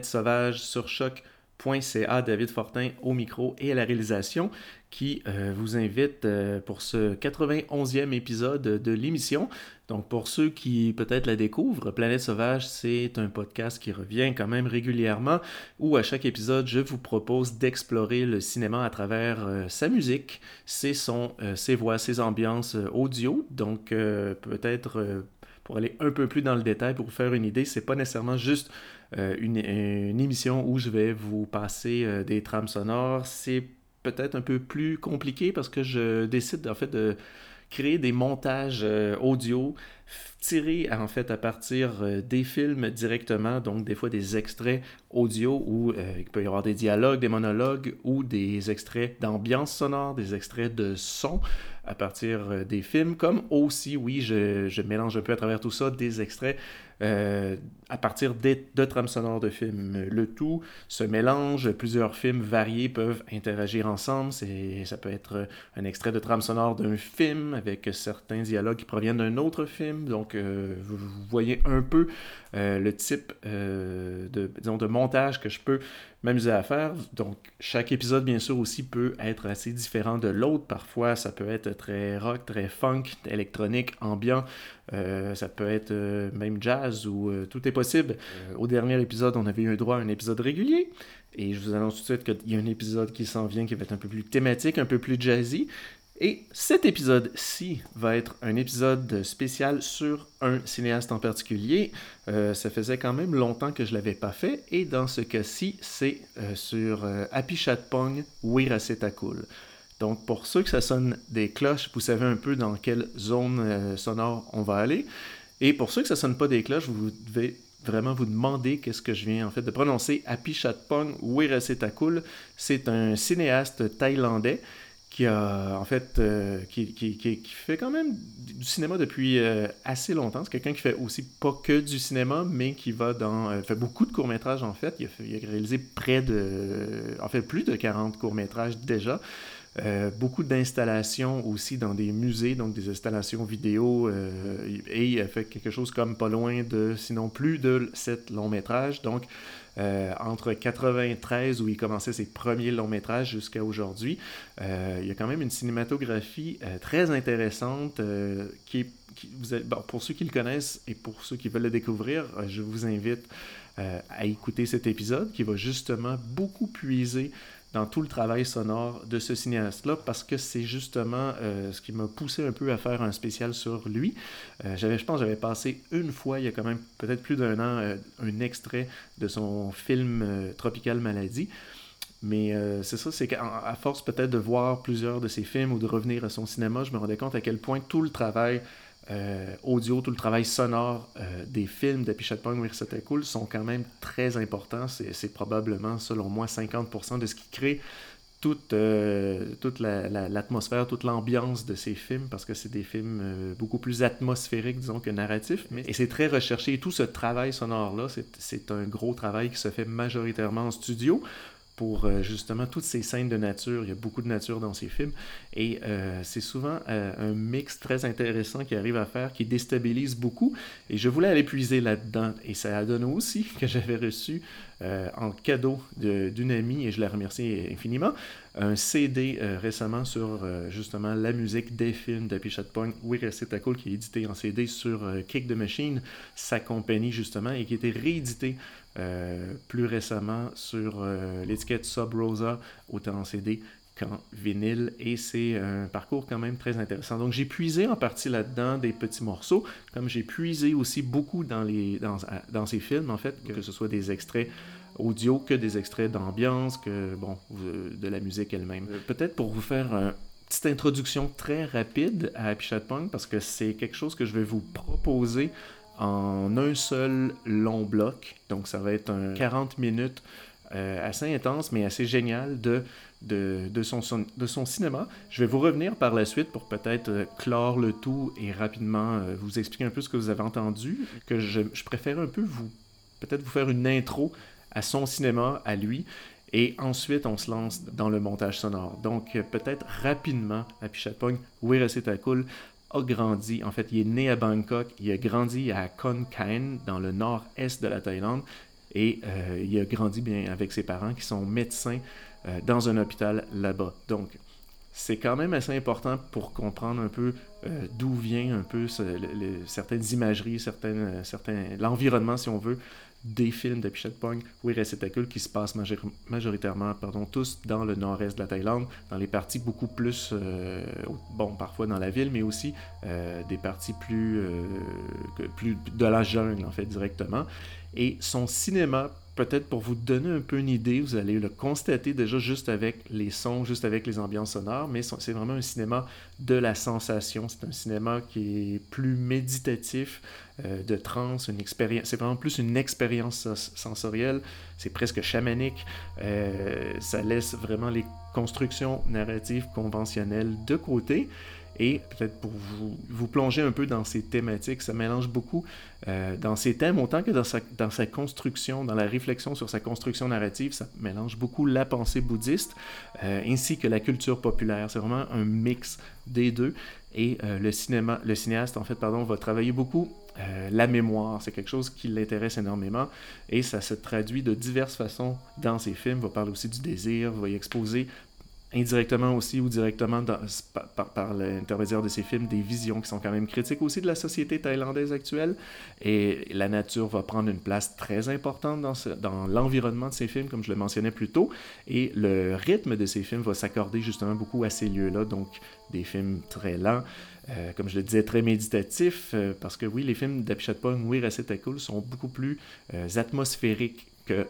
Planète Sauvage sur choc.ca. David Fortin au micro et à la réalisation qui euh, vous invite euh, pour ce 91e épisode de l'émission. Donc pour ceux qui peut-être la découvrent, Planète Sauvage, c'est un podcast qui revient quand même régulièrement où à chaque épisode, je vous propose d'explorer le cinéma à travers euh, sa musique, ses sons, ses voix, ses ambiances audio. Donc peut-être pour aller un peu plus dans le détail, pour vous faire une idée, c'est pas nécessairement juste une, une, émission où je vais vous passer des trames sonores, c'est peut-être un peu plus compliqué parce que je décide en fait de créer des montages euh, audio tirés en fait à partir euh, des films directement, donc des fois des extraits audio où euh, il peut y avoir des dialogues, des monologues ou des extraits d'ambiance sonore, des extraits de son à partir des films, comme aussi, oui, je mélange un peu à travers tout ça des extraits euh, à partir de trames sonores de films. Le tout se mélange, plusieurs films variés peuvent interagir ensemble. Ça peut être un extrait de trame sonore d'un film avec certains dialogues qui proviennent d'un autre film. Donc, euh, vous voyez un peu euh, le type de, de montage que je peux m'amuser à faire. Donc, chaque épisode, bien sûr, aussi peut être assez différent de l'autre. Parfois, ça peut être très rock, très funk, électronique, ambiant. Euh, ça peut être euh, même jazz ou euh, tout est possible. au dernier épisode, on avait eu droit à un épisode régulier. Et je vous annonce tout de suite qu'il y a un épisode qui s'en vient qui va être un peu plus thématique, un peu plus jazzy. Et cet épisode-ci va être un épisode spécial sur un cinéaste en particulier. ça faisait quand même longtemps que je ne l'avais pas fait. Et dans ce cas-ci, c'est sur Happy Chatpong, Cool. Donc, pour ceux que ça sonne des cloches, vous savez un peu dans quelle zone euh, sonore on va aller. Et pour ceux que ça sonne pas des cloches, vous devez vraiment vous demander qu'est-ce que je viens en fait de prononcer. Apichatpong Weerasetakul, c'est un cinéaste thaïlandais qui a en fait euh, qui, qui, qui, fait quand même du cinéma depuis euh, assez longtemps. C'est quelqu'un qui fait aussi pas que du cinéma, mais qui va dans fait beaucoup de courts métrages en fait. Il a, il a réalisé près de en fait plus de 40 courts métrages déjà. Euh, beaucoup d'installations aussi dans des musées, donc des installations vidéo, euh, et il a fait quelque chose comme pas loin de, sinon plus de sept longs métrages. Donc, euh, entre 93 où il commençait ses premiers longs métrages jusqu'à aujourd'hui, il y a quand même une cinématographie très intéressante qui vous pour ceux qui le connaissent et pour ceux qui veulent le découvrir, je vous invite à écouter cet épisode qui va justement beaucoup puiser dans tout le travail sonore de ce cinéaste-là parce que c'est justement euh, ce qui m'a poussé un peu à faire un spécial sur lui. Euh, j'avais, je pense, j'avais passé une fois, il y a quand même peut-être plus d'un an, euh, un extrait de son film Tropical Maladie. Mais c'est ça, c'est qu'à force peut-être de voir plusieurs de ses films ou de revenir à son cinéma, je me rendais compte à quel point tout le travail euh, audio, tout le travail sonore euh, des films de Pichatpong C'était Cool sont quand même très importants. C'est probablement, selon moi, 50% de ce qui crée toute, euh, toute l'atmosphère, toute l'ambiance de ces films, parce que c'est des films beaucoup plus atmosphériques, disons, que narratifs. Et c'est très recherché. Et tout ce travail sonore-là, c'est un gros travail qui se fait majoritairement en studio pour euh, justement toutes ces scènes de nature. Il y a beaucoup de nature dans ces films. Et euh, c'est souvent euh, un mix très intéressant qui arrive à faire, qui déstabilise beaucoup. Et je voulais aller puiser là-dedans. Et ça a donné aussi que j'avais reçu en cadeau d'une amie, et je la remercie infiniment, un CD récemment sur justement la musique des films de Pichat Point, We Cool, qui est édité en CD sur Kick the Machine, sa compagnie justement, et qui était réédité euh, plus récemment sur euh, l'étiquette Sub Rosa, autant en CD qu'en vinyle, et c'est un parcours quand même très intéressant. Donc j'ai puisé en partie là-dedans des petits morceaux, comme j'ai puisé aussi beaucoup dans, les, dans, dans ces films, en fait, que ce soit des extraits audio que des extraits d'ambiance, que bon, de la musique elle-même. Euh, peut-être pour vous faire une petite introduction très rapide à Happy Chat Punk, parce que c'est quelque chose que je vais vous proposer en un seul long bloc. Donc ça va être un 40 minutes euh, assez intense, mais assez génial de, de, son, de son cinéma. Je vais vous revenir par la suite pour peut-être euh, clore le tout et rapidement euh, vous expliquer un peu ce que vous avez entendu. Que je, je préfère un peu vous peut-être vous faire une intro à son cinéma, à lui. Et ensuite, on se lance dans le montage sonore. Donc, peut-être rapidement, à Pichatpong, Cool, a grandi, en fait, il est né à Bangkok, il a grandi à Khon Kaen, dans le nord-est de la Thaïlande. et il a grandi bien avec ses parents qui sont médecins dans un hôpital là-bas. Donc, c'est quand même assez important pour comprendre un peu d'où vient un peu certaines imageries, certaines, certains, l'environnement, si on veut, des films de Pong, oui, réceptacules qui se passent majoritairement, pardon, tous dans le nord-est de la Thaïlande, dans les parties beaucoup plus, euh, bon, parfois dans la ville, mais aussi euh, des parties plus, euh, plus de la jungle, en fait, directement. Et son cinéma peut-être pour vous donner un peu une idée, vous allez le constater déjà juste avec les sons, juste avec les ambiances sonores, mais c'est vraiment un cinéma de la sensation. C'est un cinéma qui est plus méditatif, euh, de trance, une expérience. C'est vraiment plus une expérience sensorielle. C'est presque chamanique. Euh, ça laisse vraiment les constructions narratives conventionnelles de côté et peut-être pour vous, vous, plonger un peu dans ces thématiques, ça mélange beaucoup euh, dans ces thèmes, autant que dans sa, dans sa construction, dans la réflexion sur sa construction narrative, ça mélange beaucoup la pensée bouddhiste euh, ainsi que la culture populaire. C'est vraiment un mix des deux. Et euh, le, cinéma, le cinéaste, en fait, pardon, va travailler beaucoup la mémoire. C'est quelque chose qui l'intéresse énormément et ça se traduit de diverses façons dans ses films. Il va parler aussi du désir, va y exposer indirectement aussi ou directement par, l'intermédiaire de ces films, des visions qui sont quand même critiques aussi de la société thaïlandaise actuelle. Et la nature va prendre une place très importante dans, l'environnement de ces films, comme je le mentionnais plus tôt. Et le rythme de ces films va s'accorder justement beaucoup à ces lieux-là, donc des films très lents. Euh, comme je le disais, très méditatifs, euh, parce que oui, les films d'Apichatpong, oui, Cool sont beaucoup plus euh, atmosphériques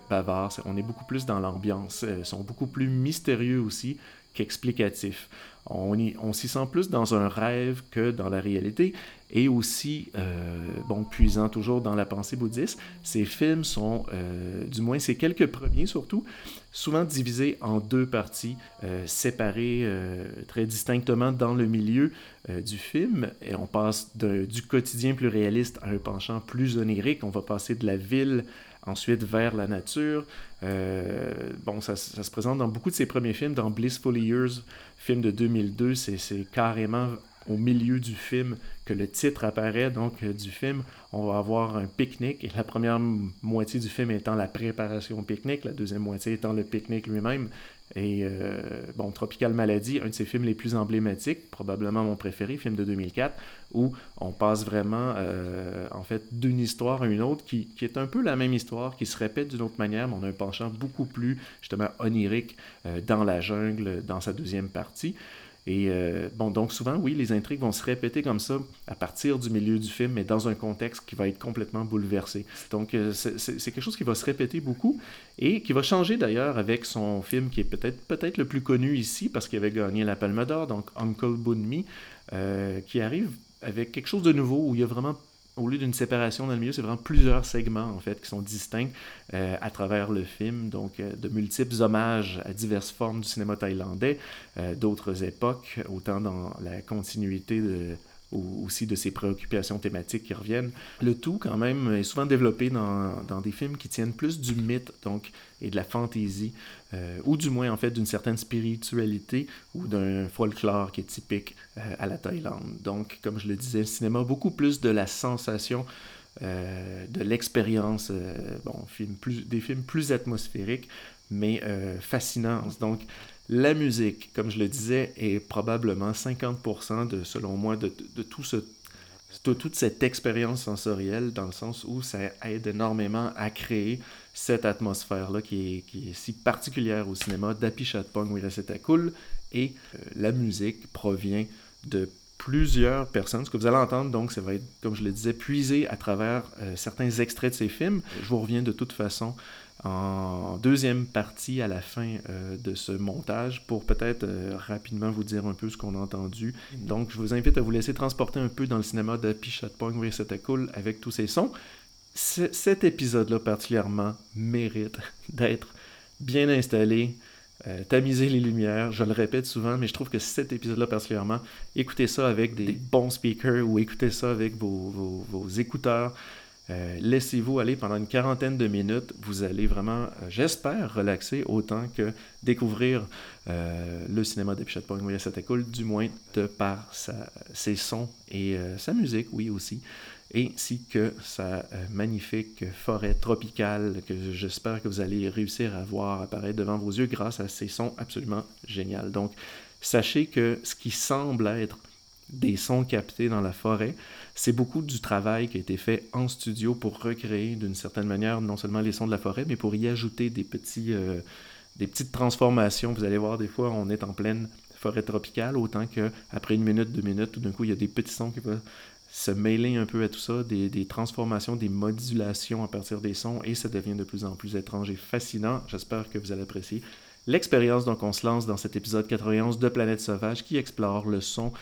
Bavard. On est beaucoup plus dans l'ambiance. Ils sont beaucoup plus mystérieux aussi qu'explicatifs. On, on s'y sent plus dans un rêve que dans la réalité et aussi, euh, bon, puisant toujours dans la pensée bouddhiste, ces films sont, euh, du moins ces quelques premiers surtout, souvent divisés en deux parties, euh, séparées très distinctement dans le milieu du film. Et on passe du quotidien plus réaliste à un penchant plus onirique. On va passer de la ville ensuite vers la nature. Euh, bon, ça, se présente dans beaucoup de ses premiers films. Dans Blissful Years, film de 2002, c'est carrément au milieu du film que le titre apparaît. Donc, euh, du film, on va avoir un pique-nique. Et la première moitié du film étant la préparation au pique-nique, la deuxième moitié étant le pique-nique lui-même. Et euh, bon, Tropical Maladie, un de ses films les plus emblématiques, probablement mon préféré, film de 2004, où on passe vraiment, euh, en fait, d'une histoire à une autre, qui, qui, est un peu la même histoire, qui se répète d'une autre manière, mais on a un penchant beaucoup plus, justement, onirique euh, dans la jungle, dans sa deuxième partie. Et euh, bon, donc souvent, oui, les intrigues vont se répéter comme ça à partir du milieu du film, mais dans un contexte qui va être complètement bouleversé. Donc euh, c'est quelque chose qui va se répéter beaucoup et qui va changer d'ailleurs avec son film qui est peut-être peut-être le plus connu ici parce qu'il avait gagné la Palme d'Or, donc Uncle Bunmi, euh, qui arrive avec quelque chose de nouveau où il y a vraiment au lieu d'une séparation dans le milieu, c'est vraiment plusieurs segments en fait qui sont distincts euh, à travers le film, donc euh, de multiples hommages à diverses formes du cinéma thaïlandais, euh, d'autres époques, autant dans la continuité aussi de ses préoccupations thématiques qui reviennent. Le tout, quand même, est souvent développé dans, dans des films qui tiennent plus du mythe donc, et de la fantaisie, euh, ou du moins, en fait, d'une certaine spiritualité ou d'un folklore qui est typique euh, à la Thaïlande. Donc, comme je le disais, le cinéma, beaucoup plus de la sensation, euh, de l'expérience, bon, film plus, des films plus atmosphériques, mais fascinants. Donc, la musique, comme je le disais, est probablement 50% de, selon moi, de, tout ce, toute cette expérience sensorielle, dans le sens où ça aide énormément à créer cette atmosphère-là qui est, qui est, si particulière au cinéma d'Apichatpong Cool. Et euh, la musique provient de plusieurs personnes. Ce que vous allez entendre, donc, ça va être, comme je le disais, puisé à travers euh, certains extraits de ces films. Je vous reviens de toute façon en deuxième partie à la fin euh, de ce montage pour peut-être euh, rapidement vous dire un peu ce qu'on a entendu. Donc, je vous invite à vous laisser transporter un peu dans le cinéma de Pichatpong oui, c'était cool avec tous ces sons. cet épisode-là particulièrement mérite d'être bien installé, euh, tamiser les lumières. Je le répète souvent, mais je trouve que cet épisode-là particulièrement, écoutez ça avec des bons speakers ou écoutez ça avec vos, vos écouteurs. Euh, laissez-vous aller pendant une quarantaine de minutes. Vous allez vraiment, euh, j'espère, relaxer autant que découvrir euh, le cinéma Point cette école, du moins de par ses sons et sa musique, oui aussi. ainsi que sa magnifique forêt tropicale que j'espère que vous allez réussir à voir apparaître devant vos yeux grâce à ces sons absolument géniaux. Donc, sachez que ce qui semble être des sons captés dans la forêt, c'est beaucoup du travail qui a été fait en studio pour recréer d'une certaine manière non seulement les sons de la forêt, mais pour y ajouter des, euh, petites transformations. Vous allez voir, des fois, on est en pleine forêt tropicale, autant qu'après une minute, deux minutes, tout d'un coup, il y a des petits sons qui vont se mêler un peu à tout ça, des, des, transformations, des modulations à partir des sons, et ça devient de plus en plus étrange et fascinant. J'espère que vous allez apprécier l'expérience. Donc, on se lance dans cet épisode 91 de Planète Sauvage qui explore le son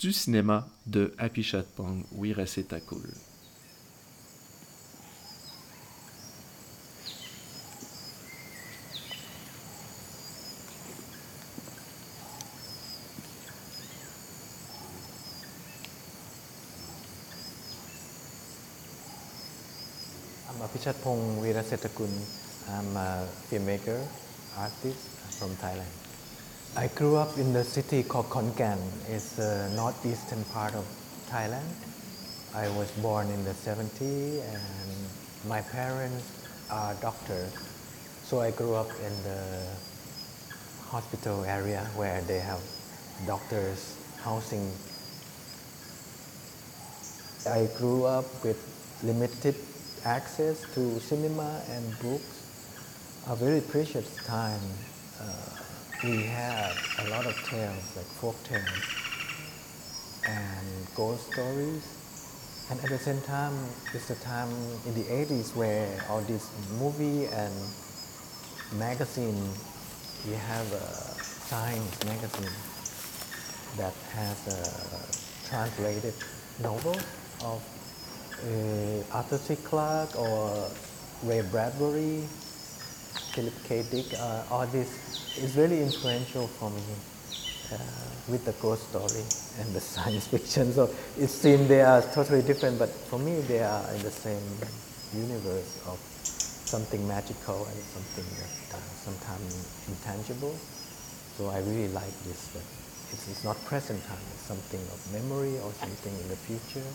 du cinéma de Happy Chatpong, Wiraseta-Cool. I'm Apichatpong Wirasetakun. I'm a filmmaker, artist from Thailand. I grew up in the city called Khon Kaen. It's the northeastern part of Thailand. I was born in the 70s and my parents are doctors. So I grew up in the hospital area where they have doctors housing. I grew up with limited access to cinema and books. A very precious time. Uh, we have a lot of tales, like folk tales and ghost stories. And at the same time, it's the time in the 80s where all these movie and magazine, we have a science magazine that has a translated novel of uh, Arthur C. Clarke or Ray Bradbury, Philip K. Dick, uh, all this is really influential for me uh, with the ghost story and the science fiction. So it seems they are totally different, but for me they are in the same universe of something magical and something that uh, sometimes intangible. So I really like this. That it's, it's not present time, it's something of memory or something in the future.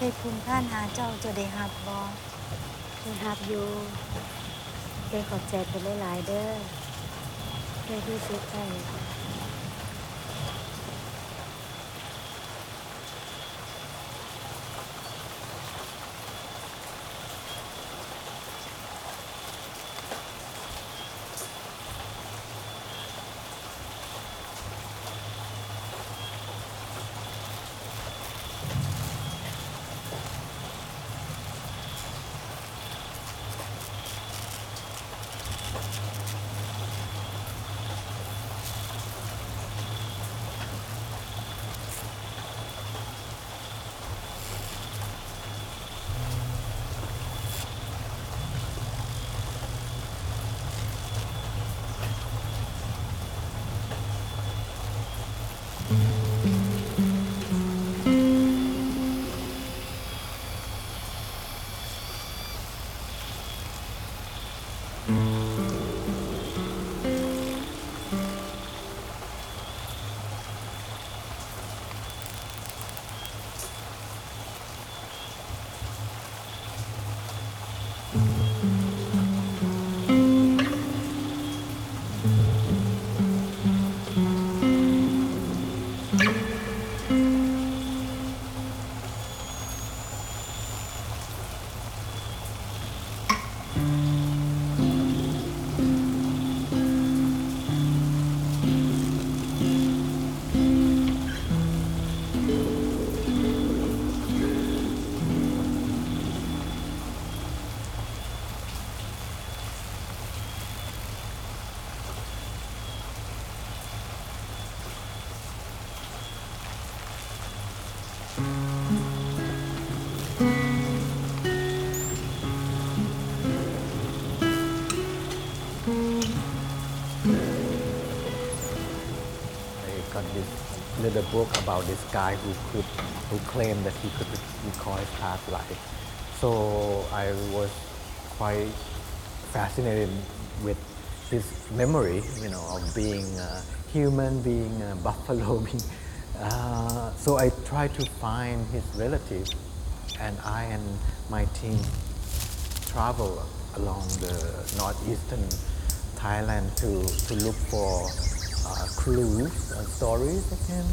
เคยคุณท่านหาเจ้าจะได้หับบอเคยฮับอยู่เคยขอบใจเป็นหลายๆเด้อเคยที่สุดใจ little book about this guy who could who claimed that he could recall his past life. So I was quite fascinated with his memory, you know, of being a human, being a buffalo, being. Uh, so I tried to find his relatives, and I and my team travel along the northeastern Thailand to, to look for uh, clues, and stories that can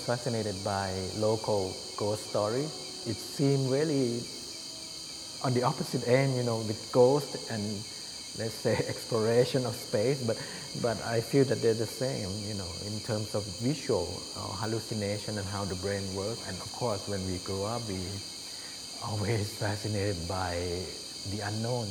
was fascinated by local ghost story. It seemed really on the opposite end, you know, with ghosts and let's say exploration of space, but but I feel that they're the same, you know, in terms of visual uh, hallucination and how the brain works. And of course, when we grow up, we always fascinated by the unknown.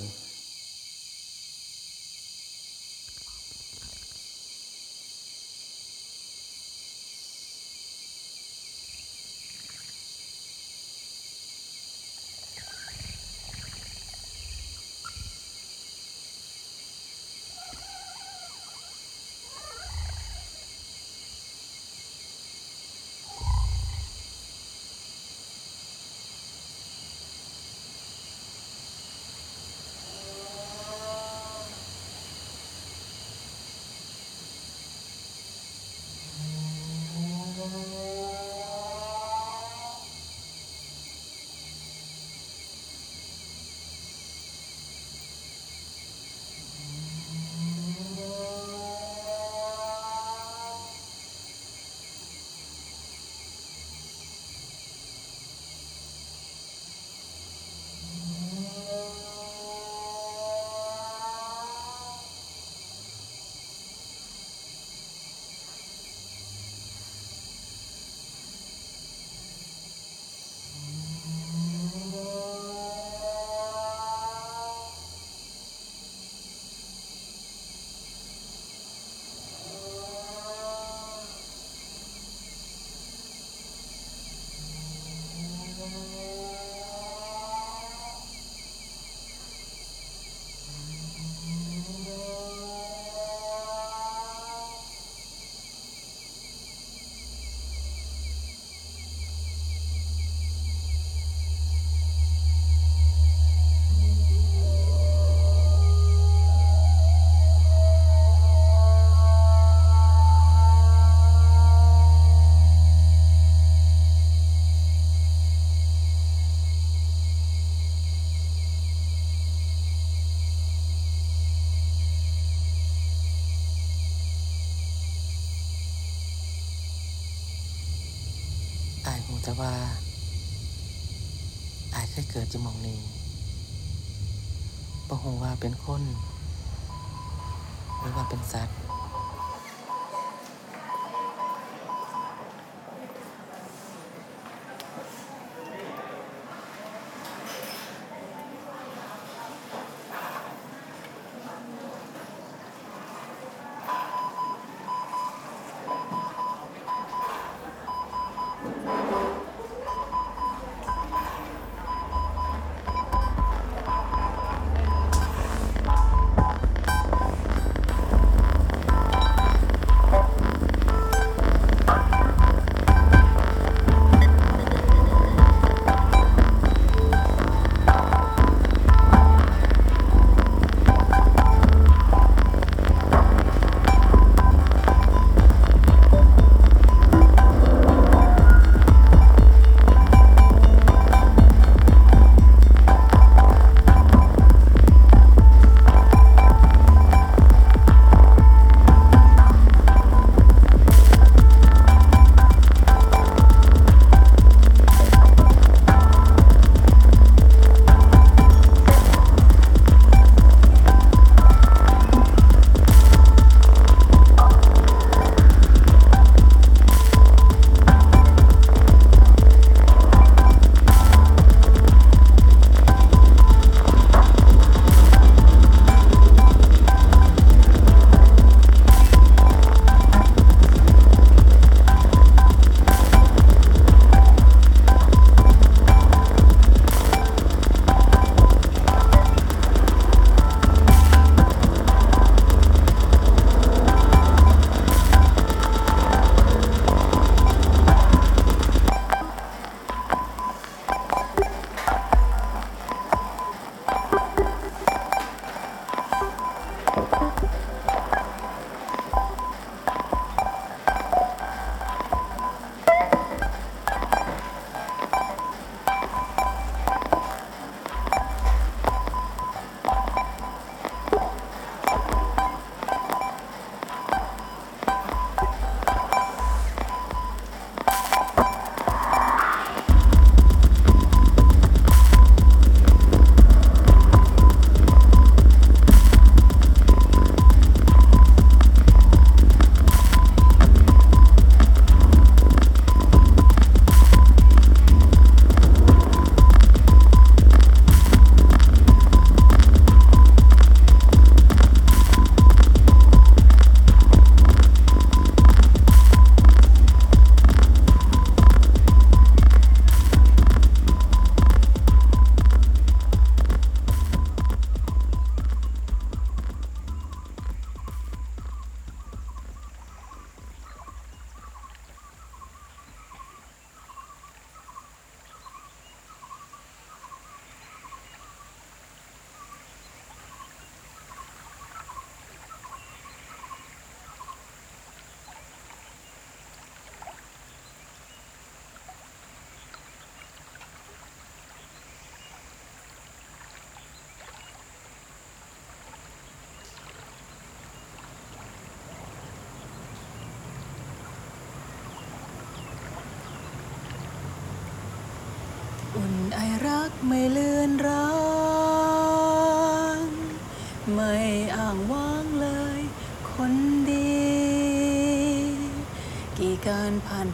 แต่ว่าอายเคยเกิดจะมองนี้บ่ฮู้ว่าเป็นคน หรือว่าเป็นสัตว์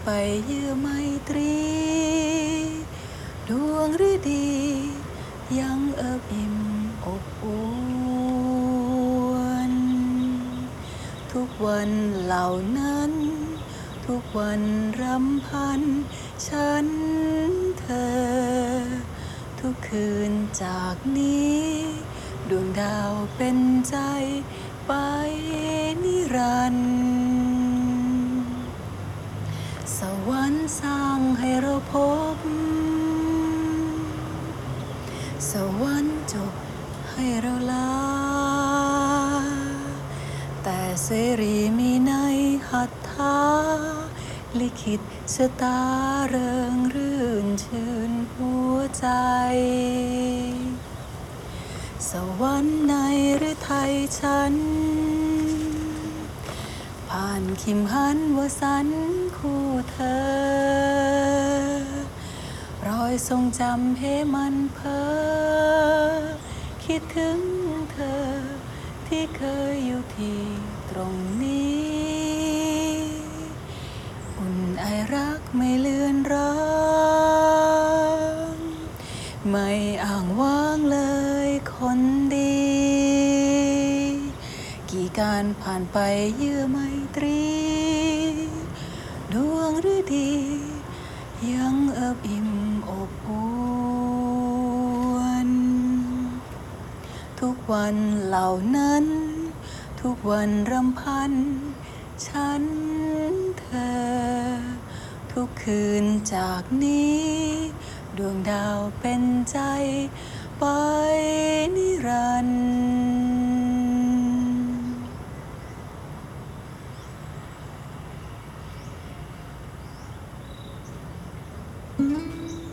ไปเยื่อไมตรี ดวงฤดี ยังเอิบอิ่มอบอุ่นทุกวันเหล่านั้น ทุกวันรำพัน ฉันเธอ ทุกคืนจากนี้ ดวงดาวเป็นใจไปนิรันดร์สวรรค์ สร้างให้เราพบ สวรรค์จบให้เราลา แต่เสรีมีในหัตถาลิขิตชะตาเริงรื่นชื่นหัวใจ สวรรค์ในหรือไทยฉัน ผ่านคิมหันวสันคู่เธอ รอยทรงจำให้มันเพอคิดถึงเธอ ที่เคยอยู่ที่ตรงนี้ อุ่นไอรักไม่เลือนรางไม่อ่างว้างเลยคนดี กี่การผ่านไปเยื่อไมตรี ฤดี ยังเอิบอิ่มอบอุ่นทุกวันเหล่านั้น ทุกวันรำพัน ฉันเธอ ทุกคืนจากนี้ ดวงดาวเป็นใจ ไปนิรันดร์ Música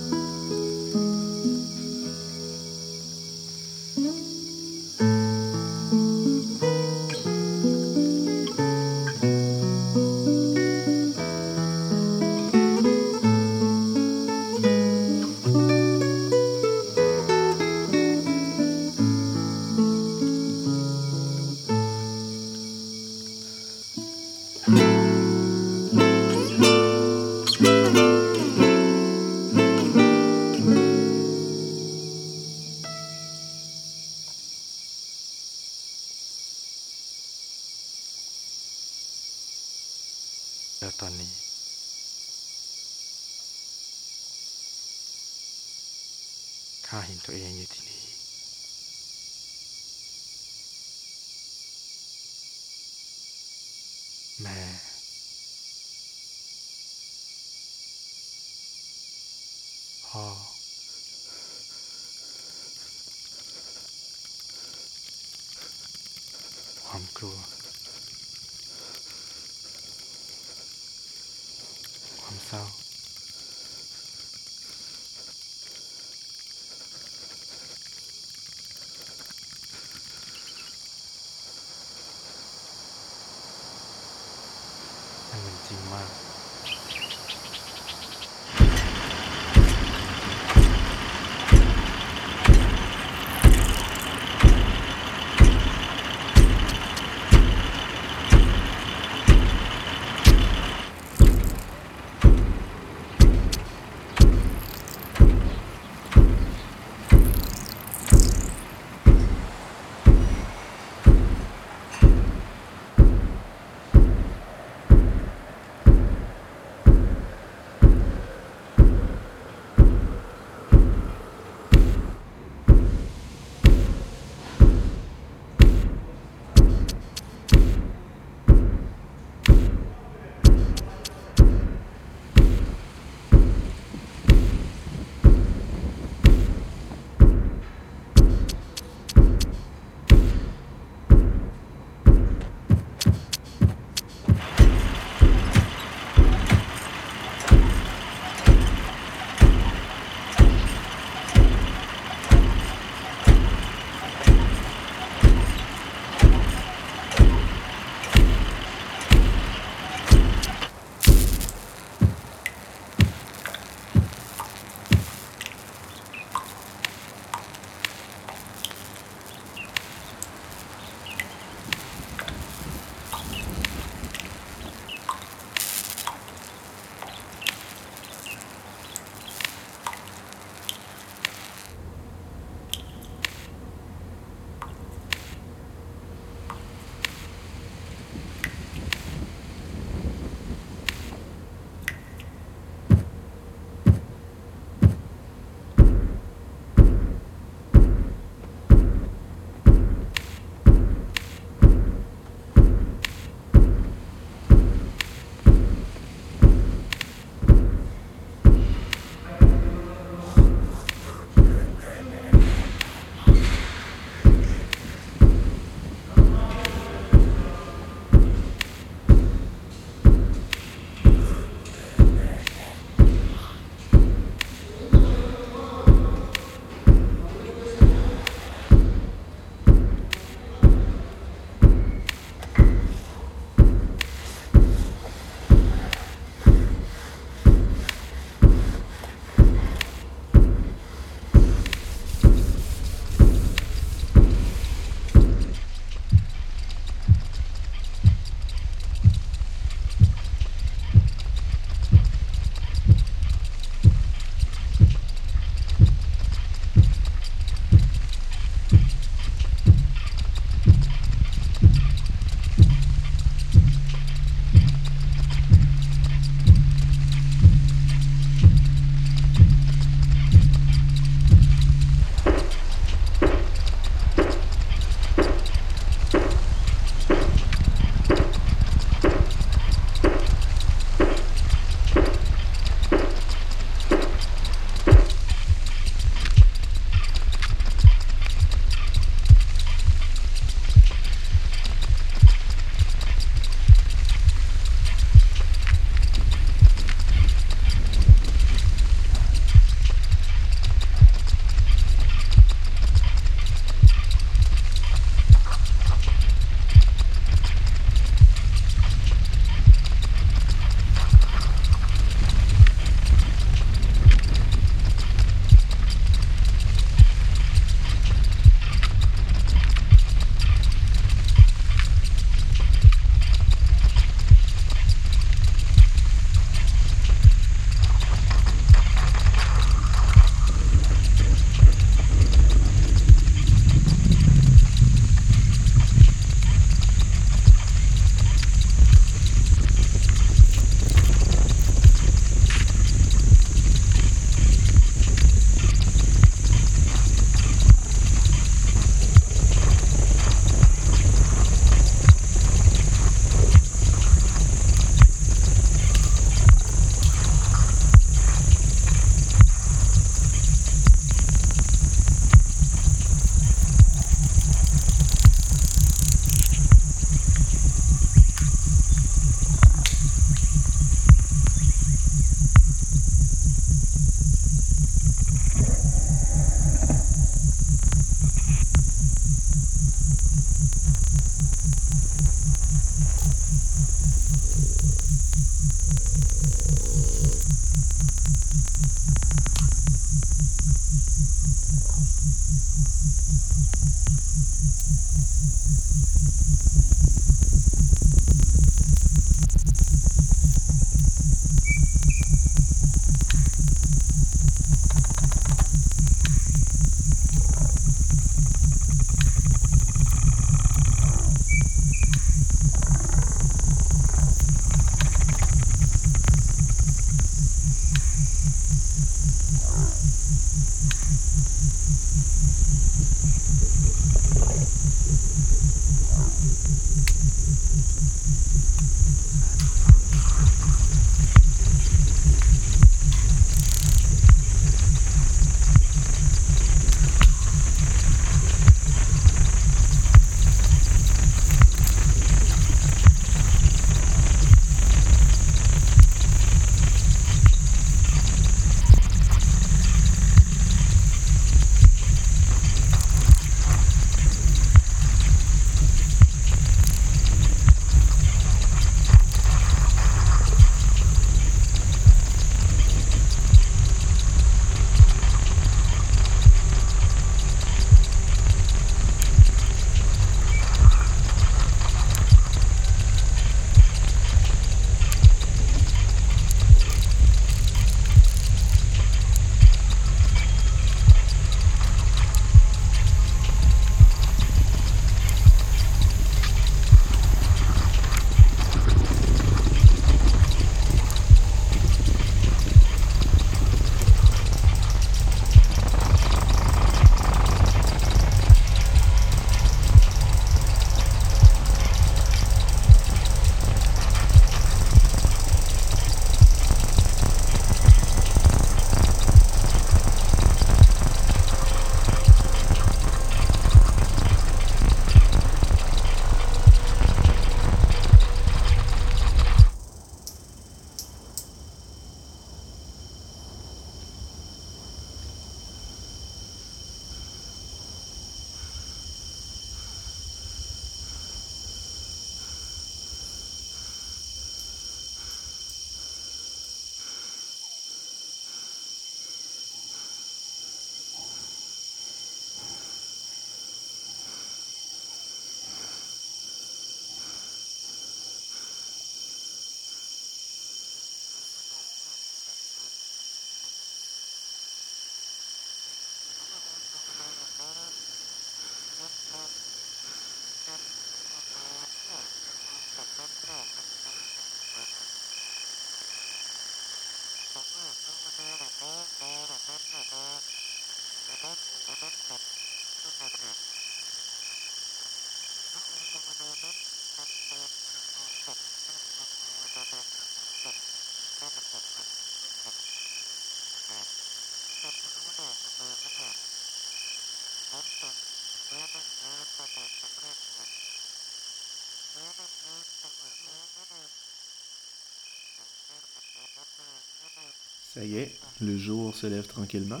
Ça y est, le jour se lève tranquillement.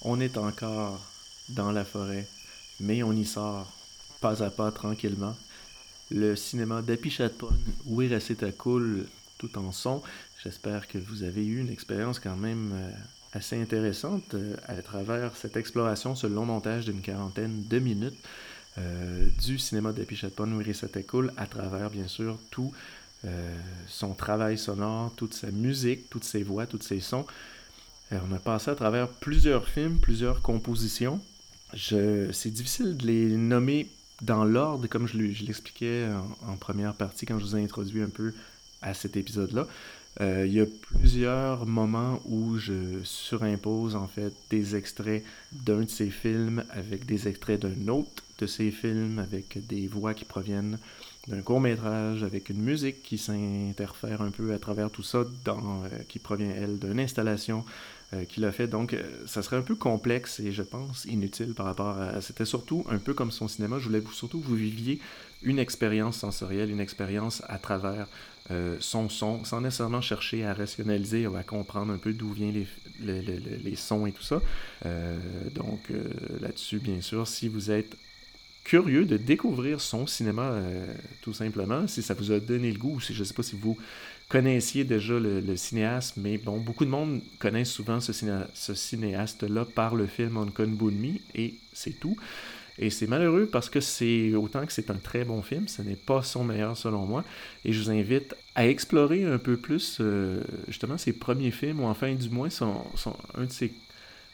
On est encore dans la forêt, mais on y sort pas à pas tranquillement. Le cinéma d'Apichatpon, Wiraseta-Cool, tout en son. J'espère que vous avez eu une expérience quand même euh, assez intéressante euh, à travers cette exploration, ce long montage d'une quarantaine de minutes euh, du cinéma d'Apichatpon, Wiraseta-Cool, à travers bien sûr tout euh, son travail sonore, toute sa musique, toutes ses voix, tous ses sons. Euh, on a passé à travers plusieurs films, plusieurs compositions. C'est difficile de les nommer dans l'ordre, comme je, l'expliquais en, en, première partie quand je vous ai introduit un peu à cet épisode-là. Euh, il y a plusieurs moments où je surimpose en fait des extraits d'un de ces films avec des extraits d'un autre de ces films, avec des voix qui proviennent d'un court métrage, avec une musique qui s'interfère un peu à travers tout ça, dans, euh, qui provient, elle, d'une installation euh, qu'il a fait. Donc, euh, ça serait un peu complexe et je pense inutile par rapport à... C'était surtout un peu comme son cinéma. Je voulais surtout que vous viviez une expérience sensorielle, une expérience à travers euh, son son, sans nécessairement chercher à rationaliser ou à comprendre un peu d'où viennent les, les, les, les, sons et tout ça. Donc, là-dessus, bien sûr, si vous êtes curieux de découvrir son cinéma, euh, tout simplement, si ça vous a donné le goût, ou si je ne sais pas si vous connaissiez déjà le, cinéaste, mais bon, beaucoup de monde connaissent souvent ce cinéaste-là par le film Onkon Bunmi, et c'est tout. Et c'est malheureux parce que c'est autant que c'est un très bon film, ce n'est pas son meilleur selon moi. Et je vous invite à explorer un peu plus euh, justement ses premiers films, ou enfin du moins son, son, un de ses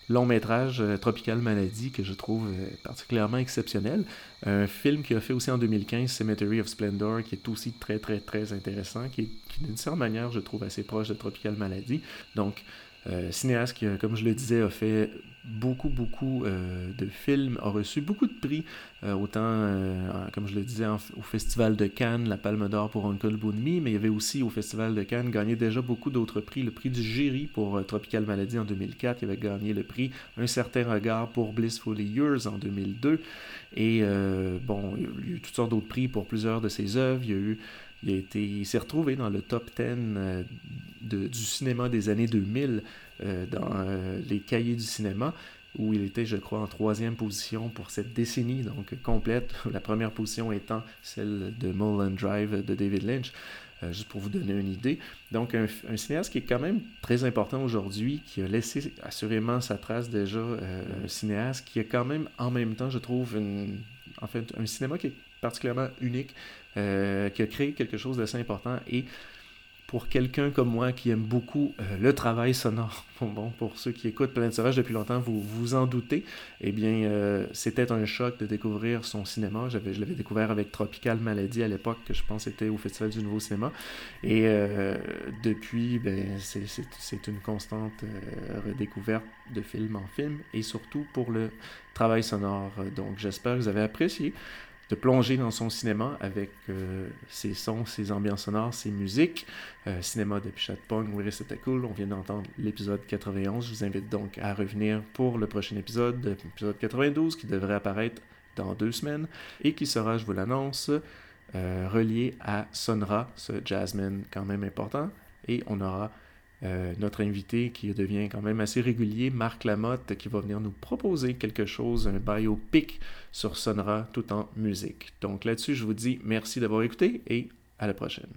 long métrage euh, Tropical Maladie que je trouve euh, particulièrement exceptionnel. Un film qu'il a fait aussi en 2015, Cemetery of Splendor, qui est aussi très très très intéressant, qui, qui d'une certaine manière je trouve assez proche de Tropical Maladie. Donc euh, cinéaste qui, comme je le disais, a fait beaucoup, beaucoup euh, de films, a reçu beaucoup de prix, euh, autant, euh, comme je le disais, au Festival de Cannes, la Palme d'Or pour Uncle Bunmi, mais il y avait aussi au Festival de Cannes gagné déjà beaucoup d'autres prix. Le prix du jury pour Tropical Maladie en 2004, il avait gagné le prix Un certain regard pour Blissful Years en 2002. Et bon, il y a eu toutes sortes d'autres prix pour plusieurs de ses œuvres. Il y a eu il, s'est retrouvé dans le top 10 euh, du cinéma des années 2000 euh, dans euh, les cahiers du cinéma, où il était, je crois, en troisième position pour cette décennie, donc complète, la première position étant celle de Mulholland Drive de David Lynch. Juste pour vous donner une idée. Donc, un, cinéaste qui est quand même très important aujourd'hui, qui a laissé assurément sa trace déjà, un cinéaste qui a quand même, en même temps, je trouve, en fait, un cinéma qui est particulièrement unique, euh, qui a créé quelque chose d'assez important et pour quelqu'un comme moi qui aime beaucoup euh, le travail sonore, bon, pour ceux qui écoutent Planète Sauvage depuis longtemps, vous vous en doutez, eh bien, euh, c'était un choc de découvrir son cinéma. Je l'avais découvert avec Tropical Maladie à l'époque, que je pense était au Festival du Nouveau Cinéma. Et depuis, ben, c'est, c'est une constante redécouverte de film en film, et surtout pour le travail sonore. Donc, j'espère que vous avez apprécié de plonger dans son cinéma avec euh, ses sons, ses ambiances sonores, ses musiques. Euh, cinéma de Pichatpong, oui, c'était cool? On vient d'entendre l'épisode 91. Je vous invite donc à revenir pour le prochain épisode, l'épisode 92, qui devrait apparaître dans deux semaines et qui sera, je vous l'annonce, euh, relié à Sonra, ce jazzman quand même important. Et on aura euh, notre invité qui devient quand même assez régulier, Marc Lamotte, qui va venir nous proposer quelque chose, un biopic sur Sonora tout en musique. Donc là-dessus, je vous dis merci d'avoir écouté et à la prochaine.